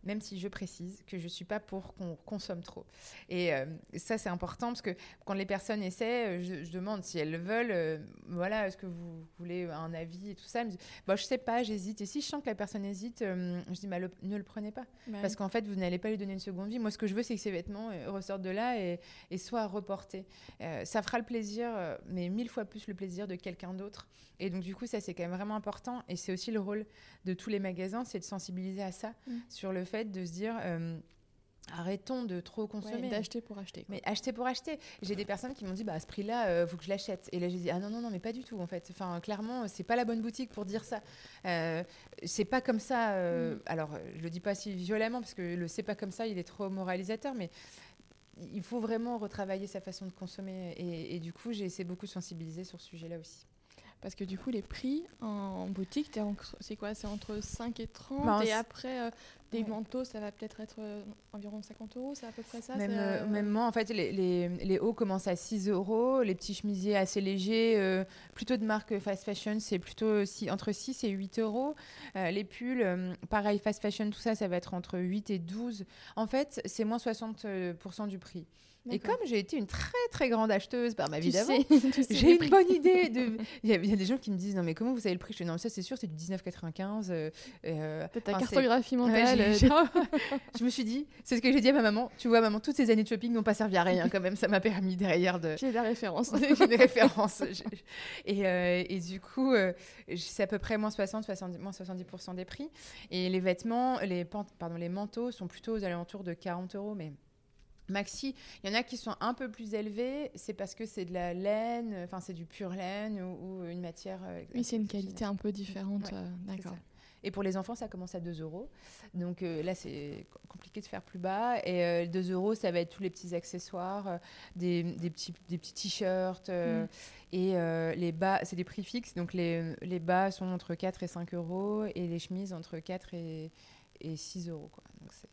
B: même si je précise que je ne suis pas pour qu'on consomme trop. Et euh, ça, c'est important parce que quand les personnes essaient, euh, je, demande si elles le veulent, euh, voilà, est-ce que vous voulez un avis et tout ça? Elles me disent, bah, je sais pas, j'hésite. Et si je sens que la personne hésite, je dis, bah, ne le prenez pas. Parce qu'en fait, vous n'allez pas lui donner une seconde vie. Moi, ce que je veux, c'est que ces vêtements ressortent de là et, et soient reportés. ça fera le plaisir, mais mille fois plus le plaisir de quelqu'un d'autre. Et donc, du coup, ça, c'est quand même vraiment important. Et c'est aussi le rôle de tous les magasins, c'est de sensibiliser à ça, mmh. sur le fait de se dire. Euh, arrêtons de trop consommer.
A: d'acheter pour acheter.
B: Mais acheter pour acheter. J'ai des personnes qui m'ont dit, bah, à ce prix-là, il euh, faut que je l'achète. Et là, j'ai dit, ah non, non, non, mais pas du tout, en fait. Enfin, clairement, c'est pas la bonne boutique pour dire ça. Euh, c'est pas comme ça. Euh, mm. Alors, je le dis pas si violemment, parce que le c'est pas comme ça, il est trop moralisateur, mais il faut vraiment retravailler sa façon de consommer. Et, et du coup, j'ai essayé beaucoup de sensibiliser sur ce sujet-là aussi.
A: Parce que du coup, les prix en boutique, c'est quoi C'est entre 5 et 30 bah, Et après, euh, des manteaux, ça va peut-être être, euh, environ 50 euros, c'est à peu près ça
B: Même, euh, même moi, en fait, les, les, les, hauts commencent à 6 euros. Les petits chemisiers assez légers, plutôt de marque fast fashion, c'est plutôt si, entre 6 et 8 euros. les pulls, pareil, fast fashion, tout ça, ça va être entre 8 et 12. En fait, c'est moins 60% du prix. Et comme j'ai été une très très grande acheteuse par ma vie d'avant, j'ai une bonne idée. De... Il, y a, des gens qui me disent non mais comment vous savez le prix? Je dis non ça c'est sûr c'est du 19,95. Euh,
A: euh, ta cartographie mentale.
B: Euh, je me suis dit c'est ce que j'ai dit à ma maman. Tu vois maman toutes ces années de shopping n'ont pas servi à rien quand même ça m'a permis derrière de.
A: J'ai des références.
B: j'ai des références. et, euh, et, du coup c'est à peu près moins 60 70 moins 70% des prix et les vêtements les pardon les manteaux sont plutôt aux alentours de 40 euros mais Maxi, il y en a qui sont un peu plus élevés, c'est parce que c'est de la laine, enfin c'est du pur laine ou, une matière.
A: Euh, oui, c'est une qualité un peu différente. Euh, d'accord.
B: Et pour les enfants, ça commence à 2 euros. Donc euh, là, c'est compliqué de faire plus bas. Et 2 euros, ça va être tous les petits accessoires, des, petits des petits t-shirts. Mm. Et les bas, c'est des prix fixes. Donc les, les, bas sont entre 4 et 5 euros et les chemises entre 4 et, et 6 euros. Quoi. Donc c'est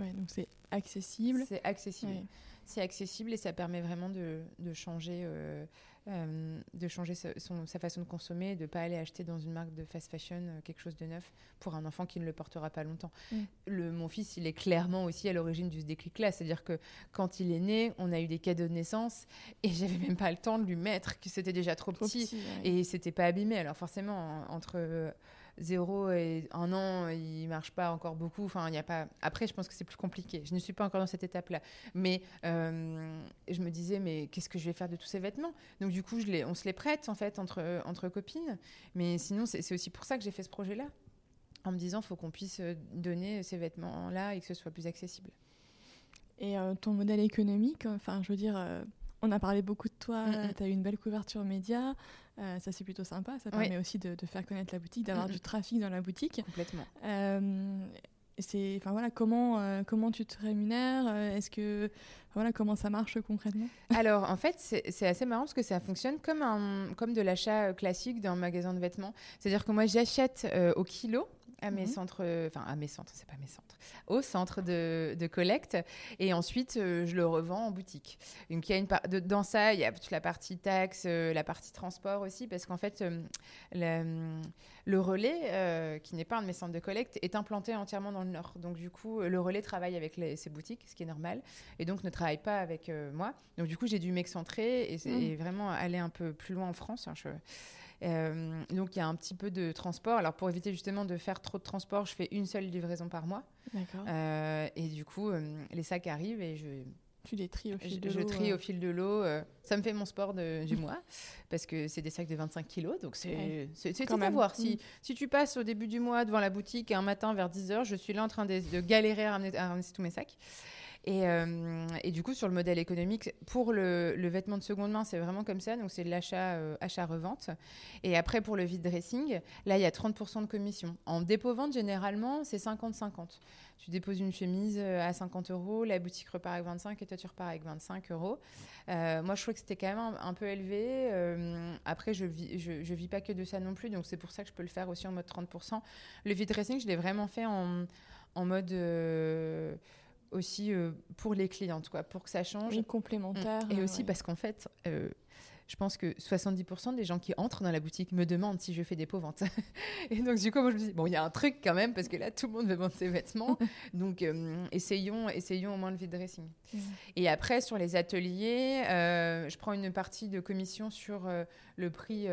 A: Ouais, donc c'est accessible.
B: C'est accessible. C'est accessible et ça permet vraiment de, de changer, euh, euh, de changer sa, son, sa façon de consommer, de ne pas aller acheter dans une marque de fast fashion euh, quelque chose de neuf pour un enfant qui ne le portera pas longtemps. Mm. Le, mon fils, il est clairement aussi à l'origine du déclic-là. C'est-à-dire que quand il est né, on a eu des cadeaux de naissance et j'avais même pas le temps de lui mettre, que c'était déjà trop, petit, et c'était pas abîmé. Alors forcément, entre zéro et un an, il marche pas encore beaucoup. Enfin, il a pas. Après, je pense que c'est plus compliqué. Je ne suis pas encore dans cette étape-là. Mais euh, je me disais, mais qu'est-ce que je vais faire de tous ces vêtements? Donc du coup, on se les prête en fait entre entre copines. Mais sinon, c'est aussi pour ça que j'ai fait ce projet-là, en me disant, faut qu'on puisse euh, donner ces vêtements-là et que ce soit plus accessible.
A: Et euh, ton modèle économique, enfin, je veux dire on a parlé beaucoup de toi, tu as eu une belle couverture média, euh, ça c'est plutôt sympa, ça permet aussi de, faire connaître la boutique, d'avoir du trafic dans la boutique.
B: Complètement.
A: Euh, c'est, enfin voilà, comment euh, comment tu te rémunères Est-ce que voilà comment ça marche concrètement?
B: Alors en fait c'est assez marrant parce que ça fonctionne comme un comme de l'achat classique d'un magasin de vêtements. C'est-à-dire que moi j'achète au kilo à mes
A: Mhm.
B: centres, enfin à mes centres, c'est pas mes centres, au centre de, de collecte. Et ensuite, euh, je le revends en boutique. Donc, il y a une par- de- dans ça, il y a toute la partie taxe, euh, la partie transport aussi, parce qu'en fait, euh, la- le relais, qui n'est pas un de mes centres de collecte, est implanté entièrement dans le nord. Donc, du coup, le relais travaille avec les- ses boutiques, ce qui est normal, et donc ne travaille pas avec moi. Donc, du coup, j'ai dû m'excentrer et, et vraiment aller un peu plus loin en France. hein. Je- euh, donc, il y a un petit peu de transport. Alors, pour éviter justement de faire trop de transport, je fais une seule livraison par mois.
A: D'accord.
B: Euh, et du coup, euh, les sacs arrivent et je,
A: tu les tries au
B: je,
A: fil de
B: je
A: l'eau.
B: trie
A: euh.
B: au fil de l'eau. euh, ça me fait mon sport de- du mois parce que c'est des sacs de 25 kilos. Donc, c'est
A: Ouais.
B: c'est à voir. Si,
A: Mm.
B: si tu passes au début du mois devant la boutique et un matin vers 10h, je suis là en train de, de galérer à ramener, à ramener tous mes sacs. Et, euh, et du coup, sur le modèle économique, pour le, vêtement de seconde main, c'est vraiment comme ça. Donc, c'est de l'achat, euh, achat-revente. Et après, pour le vide dressing, là, il y a 30% de commission. En dépôt-vente, généralement, c'est 50-50. Tu déposes une chemise euh, à 50 euros, la boutique repart avec 25 et toi, tu repars avec 25 euros. Moi, je trouvais que c'était quand même un, peu élevé. Après, je vis, je vis pas que de ça non plus. Donc, c'est pour ça que je peux le faire aussi en mode 30%. Le vide dressing, je l'ai vraiment fait en, en mode... aussi euh, pour les clientes, quoi, pour que ça change.
A: Oui, complémentaire.
B: Et
A: euh,
B: aussi
A: ouais.
B: parce qu'en fait, euh, je pense que 70% des gens qui entrent dans la boutique me demandent si je fais des ventes. et donc, du coup, moi, je me dis, bon, il y a un truc quand même, parce que là, tout le monde veut vendre ses vêtements. donc, euh, essayons, essayons au moins le vide dressing.
A: Mhm.
B: Et après, sur les ateliers, je prends une partie de commission sur le, prix,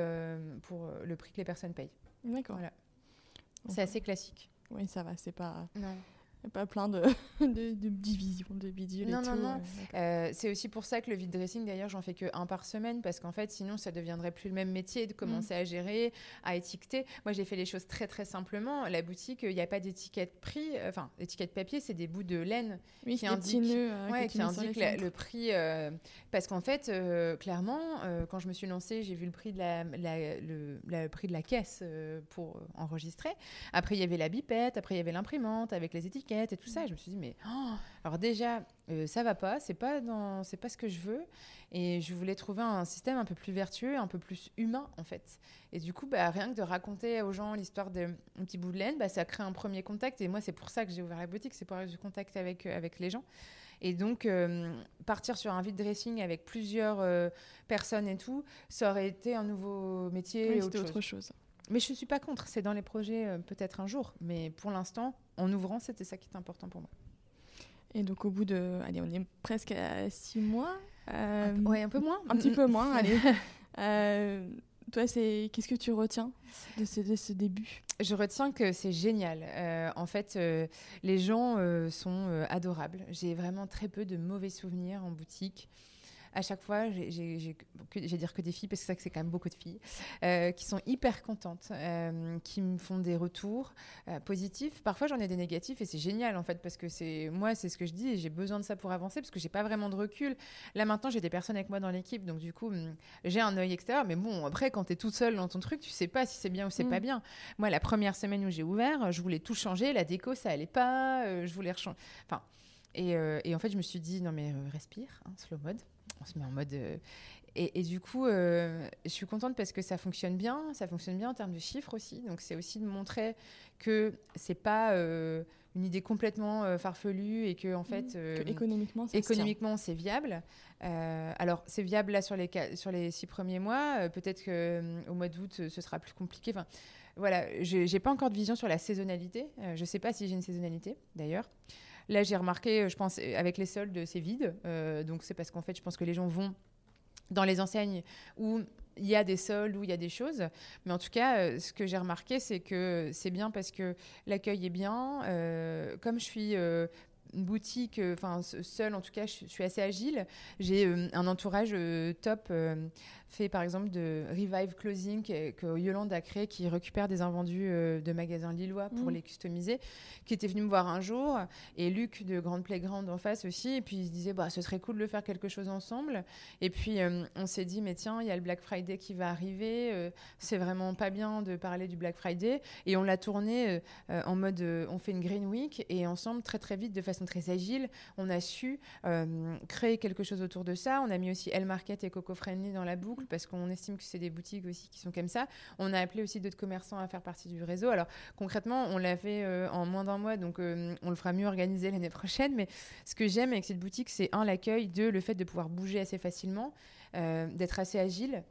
B: pour, le prix que les personnes payent.
A: D'accord.
B: Voilà. C'est assez classique.
A: Oui, ça va, c'est pas,
B: Non.
A: Pas plein de, de, de divisions, de bidules
B: Non,
A: et
B: non,
A: tout.
B: non.
A: d'accord.
B: Euh, c'est aussi pour ça que le vide dressing, d'ailleurs, j'en fais que un par semaine parce qu'en fait, sinon, ça deviendrait plus le même métier de commencer à gérer, à étiqueter. Moi, j'ai fait les choses très, très simplement. La boutique, il n'y a pas d'étiquette prix. euh, Enfin, l'étiquette papier, c'est des bouts de laine
A: Oui,
B: qui
A: les petits
B: indique-
A: nœuds euh,
B: ouais,
A: que tu
B: qui indique la- le prix. euh, parce qu'en fait, euh, clairement, euh, quand je me suis lancée, j'ai vu le prix de la, la- le, prix de la caisse euh, pour enregistrer. Après, il y avait la bipette. Après, il y avait l'imprimante avec les étiquettes et tout ça. Je me suis dit, mais oh, alors déjà, euh, ça va pas. C'est pas dans, c'est pas ce que je veux. Et je voulais trouver un système un peu plus vertueux, un peu plus humain en fait. Et du coup, bah, rien que de raconter aux gens l'histoire d'un petit bout de laine, bah, ça crée un premier contact. Et moi, c'est pour ça que j'ai ouvert la boutique, c'est pour avoir du contact avec, euh, avec les gens. Et donc, euh, partir sur un vide dressing avec plusieurs euh, personnes et tout, ça aurait été un nouveau métier.
A: Oui,
B: et autre
A: c'était
B: chose.
A: autre chose.
B: Mais je ne suis pas contre, c'est dans les projets euh, peut-être un jour. Mais pour l'instant, en ouvrant, c'était ça qui est important pour moi.
A: Et donc, au bout de. Allez, on est presque à six mois. euh,
B: ouais, un peu moins.
A: Un petit peu moins, allez. Euh, toi, c'est qu'est-ce que tu retiens de ce, de ce début?
B: Je retiens que c'est génial. Euh, en fait, euh, les gens sont adorables. J'ai vraiment très peu de mauvais souvenirs en boutique. À chaque fois, j'ai- dire que des filles, parce que c'est que c'est quand même beaucoup de filles, euh, qui sont hyper contentes, euh, qui me font des retours euh, positifs. Parfois, j'en ai des négatifs et c'est génial en fait, parce que c'est moi, c'est ce que je dis et j'ai besoin de ça pour avancer, parce que j'ai pas vraiment de recul. Là maintenant, j'ai des personnes avec moi dans l'équipe, donc du coup, hum, j'ai un œil extérieur. Mais bon, après, quand tu es toute seule dans ton truc, tu sais pas si c'est bien ou c'est
A: Mm.
B: pas bien. Moi, la première semaine où j'ai ouvert, je voulais tout changer. La déco, ça allait pas. je voulais rechanger. Enfin, et, euh, et en fait, je me suis dit, non, mais euh, respire, hein, slow mode. On se met en mode. euh, et, et du coup, euh, je suis contente parce que ça fonctionne bien. Ça fonctionne bien en termes de chiffres aussi. Donc, c'est aussi de montrer que c'est pas euh, une idée complètement farfelue et que, en fait. euh,
A: Que économiquement,
B: économiquement, c'est viable. Alors, c'est viable là sur les, sur les six premiers mois. Peut-être qu'au mois d'août, ce sera plus compliqué. Enfin, voilà, je n'ai pas encore de vision sur la saisonnalité. Je ne sais pas si j'ai une saisonnalité, d'ailleurs. Là, j'ai remarqué, euh, je pense, euh, avec les soldes, c'est vide. Euh, donc, c'est parce qu'en fait, je pense que les gens vont dans les enseignes où il y a des soldes, où il y a des choses. Mais en tout cas, ce que j'ai remarqué, c'est que c'est bien parce que l'accueil est bien. Comme je suis une boutique, enfin seule en tout cas, je, suis- assez agile. J'ai un entourage top fait par exemple de Revive Closing que, que Yolande a créé qui récupère des invendus euh, de magasins lillois pour
A: Mhm.
B: les customiser, qui était venu me voir un jour et Luc de Grande Playground en face aussi et puis il se disait bah ce serait cool de faire quelque chose ensemble et puis euh, on s'est dit mais tiens il y a le Black Friday qui va arriver euh, c'est vraiment pas bien de parler du Black Friday et on l'a tourné en mode on fait une Green Week et ensemble très très vite de façon très agile. On a su créer quelque chose autour de ça. On a mis aussi Elle Market et Coco Friendly dans la boucle parce qu'on estime que c'est des boutiques aussi qui sont comme ça. On a appelé aussi d'autres commerçants à faire partie du réseau. Alors concrètement, on l'a fait en moins d'un mois, donc on le fera mieux organiser l'année prochaine. Mais ce que j'aime avec cette boutique, c'est un, l'accueil, deux, le fait de pouvoir bouger assez facilement, d'être assez agile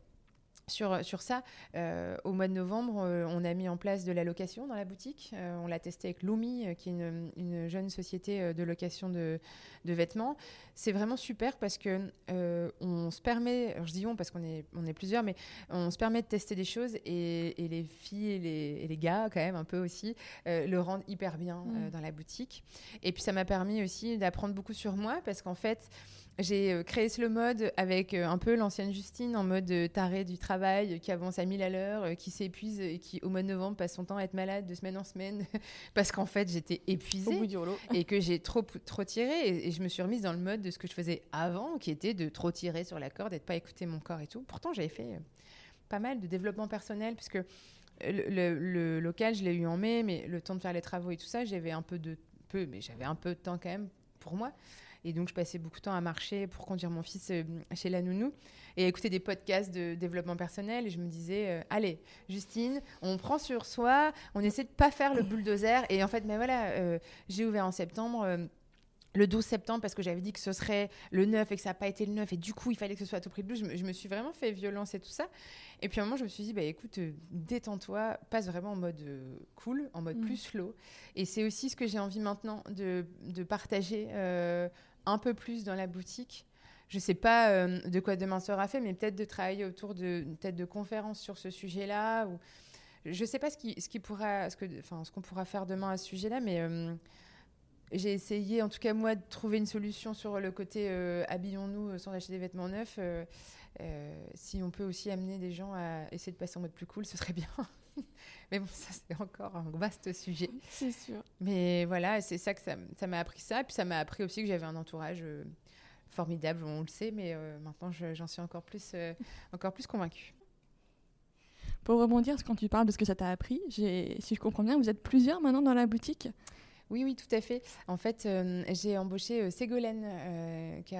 B: sur, sur ça, euh, au mois de novembre, euh, on a mis en place de la location dans la boutique. Euh, on l'a testé avec Lumi, qui est une, une, jeune société de location de, de vêtements. C'est vraiment super parce que on se permet, je dis on parce qu'on est, on est plusieurs, mais on se permet de tester des choses et, et les filles et les, et les, gars, quand même, un peu aussi, le rendent hyper bien mmh. dans la boutique. Et puis ça m'a permis aussi d'apprendre beaucoup sur moi parce qu'en fait, j'ai euh, créé Slow Mode avec euh, un peu l'ancienne Justine en mode euh, taré du travail, qui avance à 1000 à l'heure, qui s'épuise et qui, au mois de novembre, passe son temps à être malade de semaine en semaine parce qu'en fait, j'étais épuisée et que j'ai trop, trop tiré. Et, je me suis remise dans le mode de ce que je faisais avant, qui était de trop tirer sur la corde et de pas écouter mon corps et tout. Pourtant, j'avais fait pas mal de développement personnel puisque le, le local, je l'ai eu en mai, mais le temps de faire les travaux et tout ça, j'avais un peu de peu, mais j'avais un peu de temps quand même pour moi. Et donc, je passais beaucoup de temps à marcher pour conduire mon fils euh, chez la nounou et à écouter des podcasts de développement personnel. Et je me disais, euh, allez, Justine, on prend sur soi, on essaie de pas faire le bulldozer. Et en fait, mais voilà, euh, j'ai ouvert en septembre le 12 septembre parce que j'avais dit que ce serait le 9 et que ça n'a pas été le 9 et du coup il fallait que ce soit à tout prix de plus. Je me, suis vraiment fait violence et tout ça. Et puis à un moment je me suis dit bah écoute euh, détends-toi, passe vraiment en mode euh, cool, en mode mm. plus slow. Et c'est aussi ce que j'ai envie maintenant de, de partager euh, un peu plus dans la boutique. Je ne sais pas de quoi demain sera fait, mais peut-être de travailler autour de peut-être de conférences sur ce sujet-là. Ou je ne sais pas ce qui, ce qui pourra, ce que, enfin ce qu'on pourra faire demain à ce sujet-là, mais j'ai essayé, en tout cas moi, de trouver une solution sur le côté euh, habillons-nous euh, sans acheter des vêtements neufs. Euh, si on peut aussi amener des gens à essayer de passer en mode plus cool, ce serait bien. Mais bon, ça c'est encore un vaste sujet.
A: C'est sûr.
B: Mais voilà, c'est ça que ça m'a appris ça. Puis ça m'a appris aussi que j'avais un entourage formidable, on le sait, mais maintenant j'en suis encore plus, encore plus convaincue.
A: Pour rebondir, quand tu parles de ce que ça t'a appris, si je comprends bien, vous êtes plusieurs maintenant dans la boutique?
B: Oui, oui, tout à fait. En fait, euh, j'ai embauché euh, Ségolène euh, qui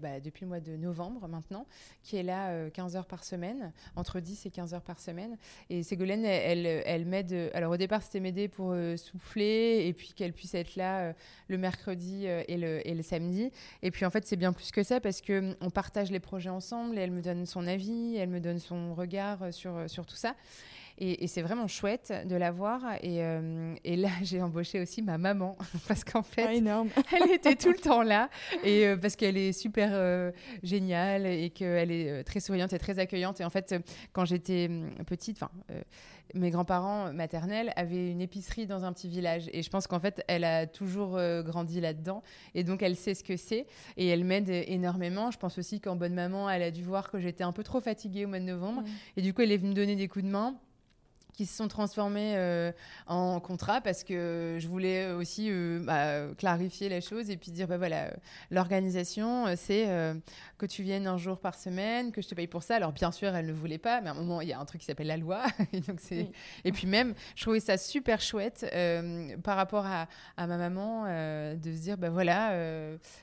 B: bah, depuis le mois de novembre maintenant, qui est là 15 heures par semaine, entre 10 et 15 heures par semaine. Et Ségolène, elle, m'aide. Alors au départ, c'était m'aider pour souffler et puis qu'elle puisse être là le mercredi et, le, samedi. Et puis en fait, c'est bien plus que ça parce que on partage les projets ensemble. Et elle me donne son avis, elle me donne son regard sur tout ça. Et, c'est vraiment chouette de la voir. Et, euh, et là, j'ai embauché aussi ma maman parce qu'en fait,
A: ah,
B: elle était tout le temps là. Et euh, parce qu'elle est super euh, géniale et qu'elle est très souriante et très accueillante. Et en fait, quand j'étais hum, petite, enfin mes grands-parents maternels avaient une épicerie dans un petit village. Et je pense qu'en fait, elle a toujours grandi là-dedans. Et donc, elle sait ce que c'est. Et elle m'aide énormément. Je pense aussi qu'en bonne maman, elle a dû voir que j'étais un peu trop fatiguée au mois de novembre. Et du coup, elle est venue me donner des coups de main qui se sont transformés euh, en contrat parce que je voulais aussi euh, bah, clarifier la chose et puis dire bah voilà l'organisation euh, c'est que tu viennes un jour par semaine que je te paye pour ça. Alors bien sûr elle ne voulait pas mais à un moment il y a un truc qui s'appelle la loi. Et donc c'est et puis même je trouvais ça super chouette par rapport à, à ma maman de se dire bah voilà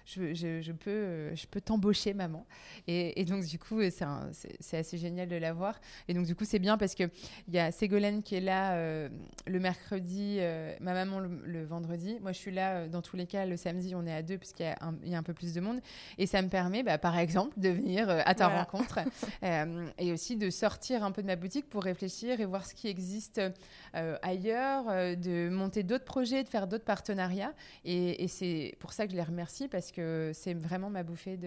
B: je, je, je, peux je peux t'embaucher maman. Et, et, donc du coup c'est assez génial de la voir. Et donc du coup c'est bien parce que il y a Ségolène qui est là euh, le mercredi, euh, ma maman le, vendredi. Moi, je suis là euh, dans tous les cas le samedi, on est à deux puisqu'il y, y, a un peu plus de monde. Et ça me permet, bah, par exemple, de venir à ta rencontre et aussi de sortir un peu de ma boutique pour réfléchir et voir ce qui existe ailleurs, de monter d'autres projets, de faire d'autres partenariats. Et, et c'est pour ça que je les remercie parce que c'est vraiment ma bouffée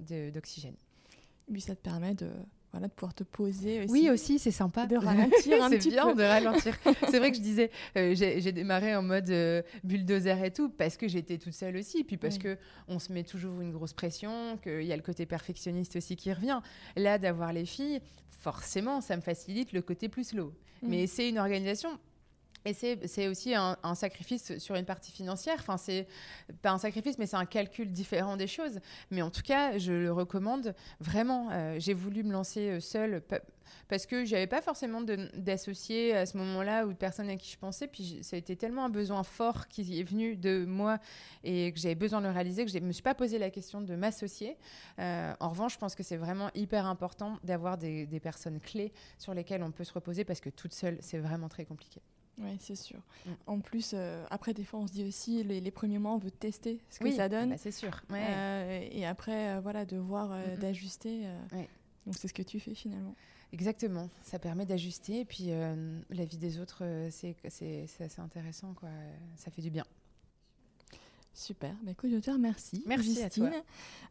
B: d'oxygène.
A: De, oui, ça te permet de voilà, de pouvoir te poser aussi.
B: Oui, aussi, c'est sympa.
A: De ralentir un petit
B: bien peu. de ralentir. c'est vrai que je disais, euh, j'ai démarré en mode euh, bulldozer et tout, parce que j'étais toute seule aussi, puis parce que on se met toujours une grosse pression, qu'il y a le côté perfectionniste aussi qui revient. Là, d'avoir les filles, forcément, ça me facilite le côté plus low. Mm. Mais c'est une organisation Et c'est aussi un, sacrifice sur une partie financière. Enfin, c'est pas un sacrifice, mais c'est un calcul différent des choses. Mais en tout cas, je le recommande vraiment. Euh, j'ai voulu me lancer euh, seule parce que j'avais pas forcément d'associés à ce moment-là ou de personnes à qui je pensais. Puis ça a été tellement un besoin fort qui est venu de moi et que j'avais besoin de le réaliser que je me suis pas posé la question de m'associer. Euh, en revanche, je pense que c'est vraiment hyper important d'avoir des, des personnes clés sur lesquelles on peut se reposer parce que toute seule, c'est vraiment très compliqué.
A: Oui, c'est sûr. Mm. En plus, euh, après, des fois, on se dit aussi, les, premiers mois, on veut tester ce que ça donne.
B: Bah, c'est sûr.
A: Euh, et après, euh, voilà, de voir, d'ajuster. Donc, c'est ce que tu fais finalement.
B: Exactement. Ça permet d'ajuster. Et puis, la vie des autres, c'est assez intéressant. Quoi. Ça fait du bien.
A: Super. Bah, écoute, je te remercie.
B: Merci
A: Justine.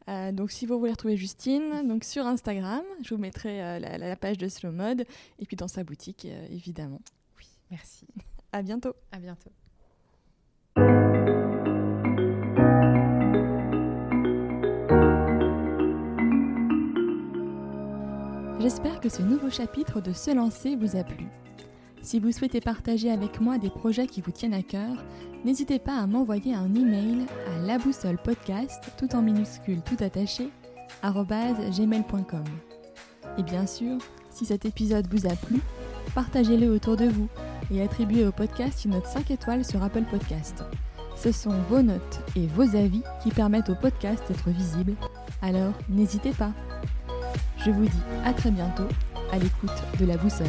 A: À toi. donc, si vous voulez retrouver Justine, donc sur Instagram, je vous mettrai la, la, page de Slow Mode et puis dans sa boutique, évidemment.
B: Merci.
A: À bientôt.
B: À bientôt.
A: J'espère que ce nouveau chapitre de Se lancer vous a plu. Si vous souhaitez partager avec moi des projets qui vous tiennent à cœur, n'hésitez pas à m'envoyer un email à la boussole podcast, tout en minuscule, tout attaché, gmail.com. Et bien sûr, si cet épisode vous a plu, partagez-le autour de vous et attribuez au podcast une note 5 étoiles sur Apple Podcast. Ce sont vos notes et vos avis qui permettent au podcast d'être visible, alors n'hésitez pas. Je vous dis à très bientôt à l'écoute de la boussole.